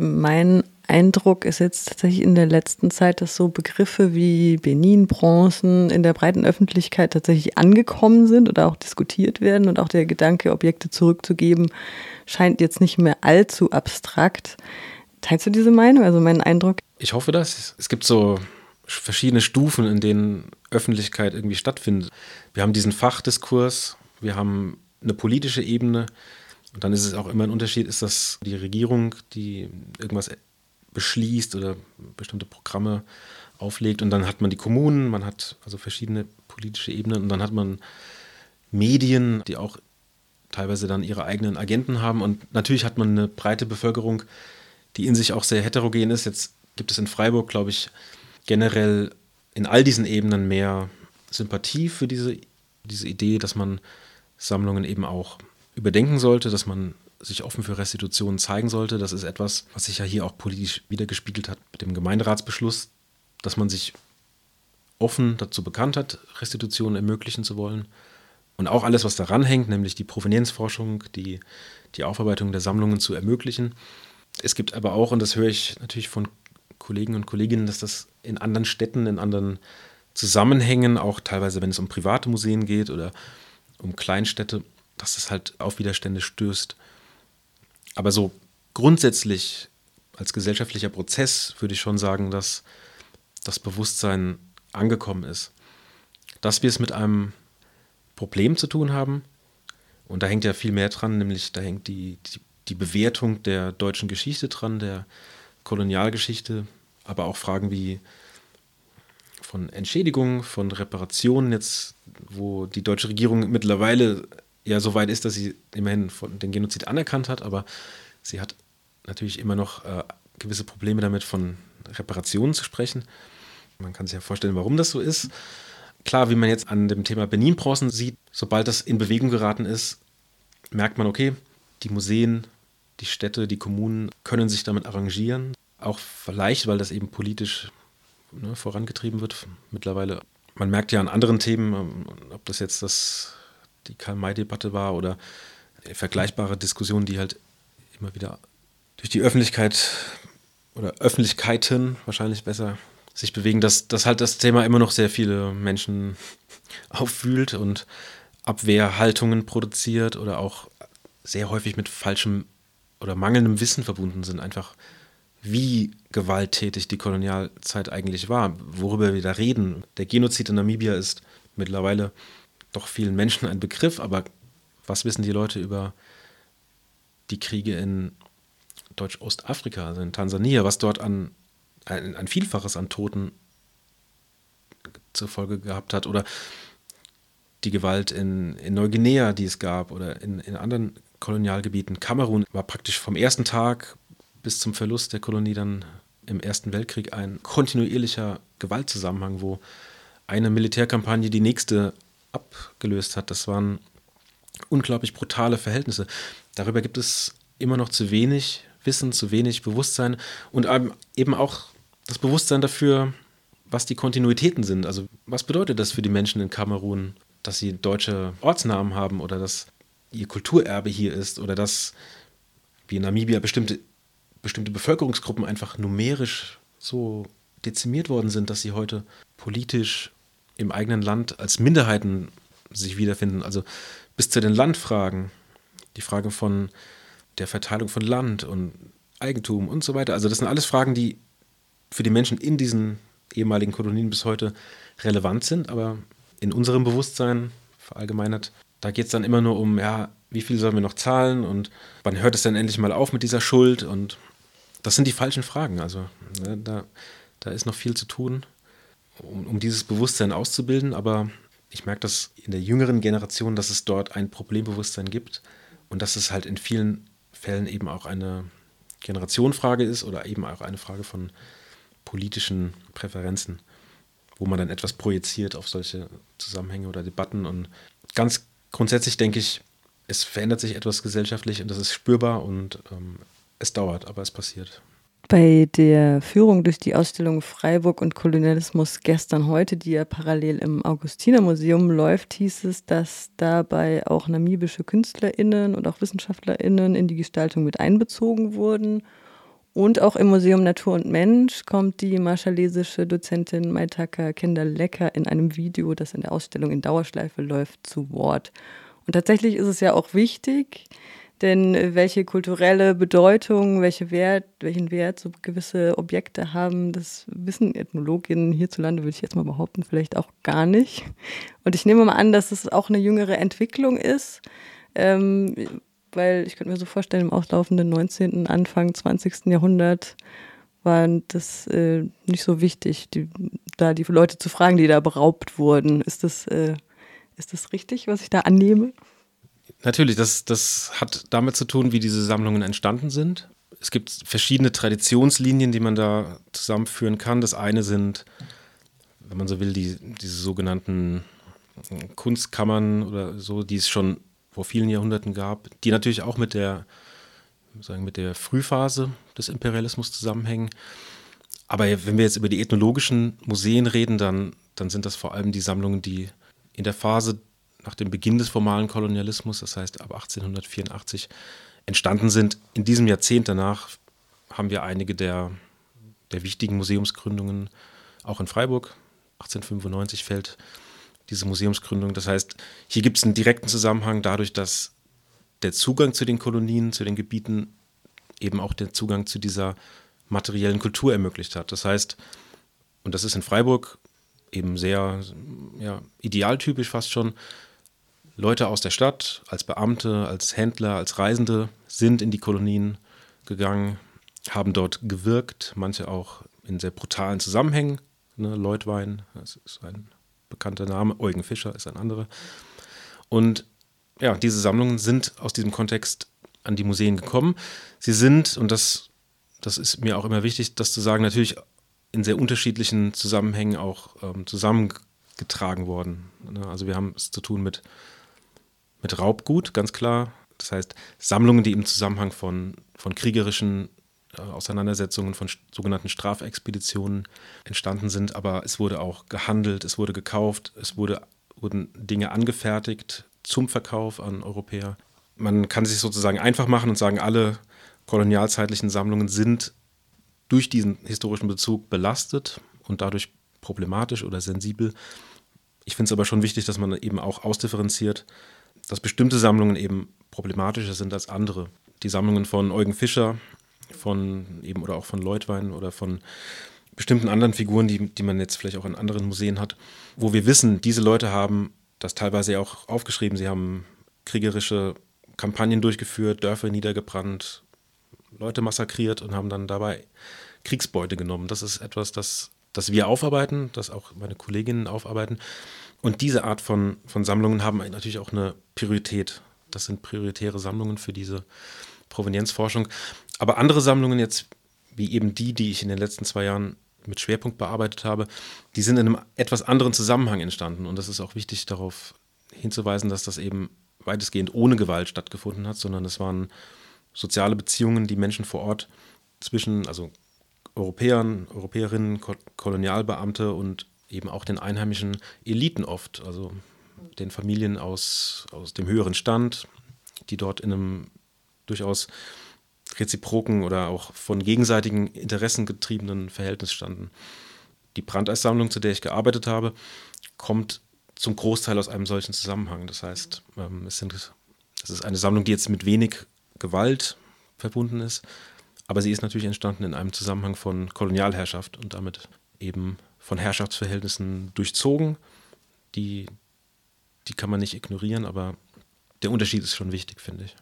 Mein Eindruck ist jetzt tatsächlich in der letzten Zeit, dass so Begriffe wie Benin-Bronzen in der breiten Öffentlichkeit tatsächlich angekommen sind oder auch diskutiert werden und auch der Gedanke, Objekte zurückzugeben, scheint jetzt nicht mehr allzu abstrakt. Teilst du diese Meinung? Also mein Eindruck? Ich hoffe das. Es gibt so verschiedene Stufen, in denen Öffentlichkeit irgendwie stattfindet. Wir haben diesen Fachdiskurs, wir haben eine politische Ebene und dann ist es auch immer ein Unterschied, ist das die Regierung, die irgendwas beschließt oder bestimmte Programme auflegt. Und dann hat man die Kommunen, man hat also verschiedene politische Ebenen. Und dann hat man Medien, die auch teilweise dann ihre eigenen Agenten haben. Und natürlich hat man eine breite Bevölkerung, die in sich auch sehr heterogen ist. Jetzt gibt es in Freiburg, glaube ich, generell in all diesen Ebenen mehr Sympathie für diese, diese Idee, dass man Sammlungen eben auch überdenken sollte, dass man sich offen für Restitutionen zeigen sollte. Das ist etwas, was sich ja hier auch politisch wiedergespiegelt hat mit dem Gemeinderatsbeschluss, dass man sich offen dazu bekannt hat, Restitutionen ermöglichen zu wollen. Und auch alles, was daran hängt, nämlich die Provenienzforschung, die, die Aufarbeitung der Sammlungen zu ermöglichen. Es gibt aber auch, und das höre ich natürlich von Kollegen und Kolleginnen, dass das in anderen Städten, in anderen Zusammenhängen, auch teilweise, wenn es um private Museen geht oder um Kleinstädte, dass es halt auf Widerstände stößt. Aber so grundsätzlich als gesellschaftlicher Prozess würde ich schon sagen, dass das Bewusstsein angekommen ist. Dass wir es mit einem Problem zu tun haben, und da hängt ja viel mehr dran, nämlich da hängt die, die, die Bewertung der deutschen Geschichte dran, der Kolonialgeschichte, aber auch Fragen wie von Entschädigung, von Reparationen jetzt, wo die deutsche Regierung mittlerweile ja so weit ist, dass sie immerhin den Genozid anerkannt hat, aber sie hat natürlich immer noch äh, gewisse Probleme damit, von Reparationen zu sprechen. Man kann sich ja vorstellen, warum das so ist. Klar, wie man jetzt an dem Thema Benin-Bronzen sieht, sobald das in Bewegung geraten ist, merkt man, okay, die Museen, die Städte, die Kommunen können sich damit arrangieren. Auch vielleicht, weil das eben politisch ne, vorangetrieben wird mittlerweile. Man merkt ja an anderen Themen, ähm, ob das jetzt das die Karl-May-Debatte war oder vergleichbare Diskussionen, die halt immer wieder durch die Öffentlichkeit oder Öffentlichkeiten wahrscheinlich besser sich bewegen, dass, dass halt das Thema immer noch sehr viele Menschen aufwühlt und Abwehrhaltungen produziert oder auch sehr häufig mit falschem oder mangelndem Wissen verbunden sind. Einfach wie gewalttätig die Kolonialzeit eigentlich war, worüber wir da reden. Der Genozid in Namibia ist mittlerweile doch vielen Menschen ein Begriff, aber was wissen die Leute über die Kriege in Deutsch-Ostafrika, also in Tansania, was dort an ein, ein, Vielfaches an Toten zur Folge gehabt hat oder die Gewalt in, in Neuguinea, die es gab oder in, in anderen Kolonialgebieten. Kamerun war praktisch vom ersten Tag bis zum Verlust der Kolonie dann im Ersten Weltkrieg ein kontinuierlicher Gewaltzusammenhang, wo eine Militärkampagne die nächste abgelöst hat. Das waren unglaublich brutale Verhältnisse. Darüber gibt es immer noch zu wenig Wissen, zu wenig Bewusstsein und eben auch das Bewusstsein dafür, was die Kontinuitäten sind. Also was bedeutet das für die Menschen in Kamerun, dass sie deutsche Ortsnamen haben oder dass ihr Kulturerbe hier ist oder dass wie in Namibia bestimmte, bestimmte Bevölkerungsgruppen einfach numerisch so dezimiert worden sind, dass sie heute politisch im eigenen Land als Minderheiten sich wiederfinden. Also bis zu den Landfragen, die Frage von der Verteilung von Land und Eigentum und so weiter. Also das sind alles Fragen, die für die Menschen in diesen ehemaligen Kolonien bis heute relevant sind, aber in unserem Bewusstsein verallgemeinert, da geht es dann immer nur um, ja, wie viel sollen wir noch zahlen und wann hört es denn endlich mal auf mit dieser Schuld und das sind die falschen Fragen. Also ne, da, da ist noch viel zu tun um, um dieses Bewusstsein auszubilden. Aber ich merke das in der jüngeren Generation, dass es dort ein Problembewusstsein gibt und dass es halt in vielen Fällen eben auch eine Generationenfrage ist oder eben auch eine Frage von politischen Präferenzen, wo man dann etwas projiziert auf solche Zusammenhänge oder Debatten. Und ganz grundsätzlich denke ich, es verändert sich etwas gesellschaftlich und das ist spürbar und ähm, es dauert, aber es passiert. Bei der Führung durch die Ausstellung Freiburg und Kolonialismus gestern heute, die ja parallel im Augustinermuseum läuft, hieß es, dass dabei auch namibische KünstlerInnen und auch WissenschaftlerInnen in die Gestaltung mit einbezogen wurden Und auch im Museum Natur und Mensch kommt die marschalesische Dozentin Maitaka Kinderlecker in einem Video, das in der Ausstellung in Dauerschleife läuft, zu Wort. Und tatsächlich ist es ja auch wichtig, denn welche kulturelle Bedeutung, welche Wert, welchen Wert so gewisse Objekte haben, das wissen Ethnologinnen hierzulande, würde ich jetzt mal behaupten, vielleicht auch gar nicht. Und ich nehme mal an, dass es auch eine jüngere Entwicklung ist. Ähm, weil ich könnte mir so vorstellen, im auslaufenden 19., Anfang 20. Jahrhundert war das äh, nicht so wichtig, die, da die Leute zu fragen, die da beraubt wurden. Ist das, äh, ist das richtig, was ich da annehme? Natürlich, das, das hat damit zu tun, wie diese Sammlungen entstanden sind. Es gibt verschiedene Traditionslinien, die man da zusammenführen kann. Das eine sind, wenn man so will, die, diese sogenannten Kunstkammern oder so, die es schon vor vielen Jahrhunderten gab, die natürlich auch mit der, sagen, mit der Frühphase des Imperialismus zusammenhängen. Aber wenn wir jetzt über die ethnologischen Museen reden, dann, dann sind das vor allem die Sammlungen, die in der Phase nach dem Beginn des formalen Kolonialismus, das heißt ab 1884, entstanden sind. In diesem Jahrzehnt danach haben wir einige der, der wichtigen Museumsgründungen, auch in Freiburg. 1895 fällt diese Museumsgründung. Das heißt, hier gibt es einen direkten Zusammenhang dadurch, dass der Zugang zu den Kolonien, zu den Gebieten eben auch den Zugang zu dieser materiellen Kultur ermöglicht hat. Das heißt, und das ist in Freiburg eben sehr ja, idealtypisch fast schon, Leute aus der Stadt, als Beamte, als Händler, als Reisende sind in die Kolonien gegangen, haben dort gewirkt, manche auch in sehr brutalen Zusammenhängen. Ne, Leutwein, das ist ein bekannter Name. Eugen Fischer ist ein anderer. Und ja, diese Sammlungen sind aus diesem Kontext an die Museen gekommen. Sie sind, und das, das ist mir auch immer wichtig, das zu sagen, natürlich in sehr unterschiedlichen Zusammenhängen auch ähm, zusammengetragen worden. Ne, also wir haben es zu tun mit, mit Raubgut, ganz klar. Das heißt, Sammlungen, die im Zusammenhang von, von kriegerischen äh, Auseinandersetzungen von sogenannten Strafexpeditionen entstanden sind, aber es wurde auch gehandelt, es wurde gekauft, es wurde, wurden Dinge angefertigt zum Verkauf an Europäer. Man kann sich sozusagen einfach machen und sagen, alle kolonialzeitlichen Sammlungen sind durch diesen historischen Bezug belastet und dadurch problematisch oder sensibel. Ich finde es aber schon wichtig, dass man eben auch ausdifferenziert, dass bestimmte Sammlungen eben problematischer sind als andere. Die Sammlungen von Eugen Fischer von eben oder auch von Leutwein oder von bestimmten anderen Figuren, die, die man jetzt vielleicht auch in anderen Museen hat, wo wir wissen, diese Leute haben das teilweise auch aufgeschrieben, sie haben kriegerische Kampagnen durchgeführt, Dörfer niedergebrannt, Leute massakriert und haben dann dabei Kriegsbeute genommen. Das ist etwas, das, das wir aufarbeiten, das auch meine Kolleginnen aufarbeiten. Und diese Art von, von Sammlungen haben natürlich auch eine Priorität. Das sind prioritäre Sammlungen für diese Provenienzforschung. Aber andere Sammlungen jetzt, wie eben die, die ich in den letzten zwei Jahren mit Schwerpunkt bearbeitet habe, die sind in einem etwas anderen Zusammenhang entstanden. Und das ist auch wichtig darauf hinzuweisen, dass das eben weitestgehend ohne Gewalt stattgefunden hat, sondern es waren soziale Beziehungen, die Menschen vor Ort zwischen, also Europäern, Europäerinnen, Kolonialbeamte und eben auch den einheimischen Eliten oft, also den Familien aus, aus dem höheren Stand, die dort in einem durchaus reziproken oder auch von gegenseitigen Interessen getriebenen Verhältnis standen. Die Brandeissammlung, zu der ich gearbeitet habe, kommt zum Großteil aus einem solchen Zusammenhang. Das heißt, ähm, es, sind, es ist eine Sammlung, die jetzt mit wenig Gewalt verbunden ist, aber sie ist natürlich entstanden in einem Zusammenhang von Kolonialherrschaft und damit eben von Herrschaftsverhältnissen durchzogen. Die, die kann man nicht ignorieren, aber der Unterschied ist schon wichtig, finde ich.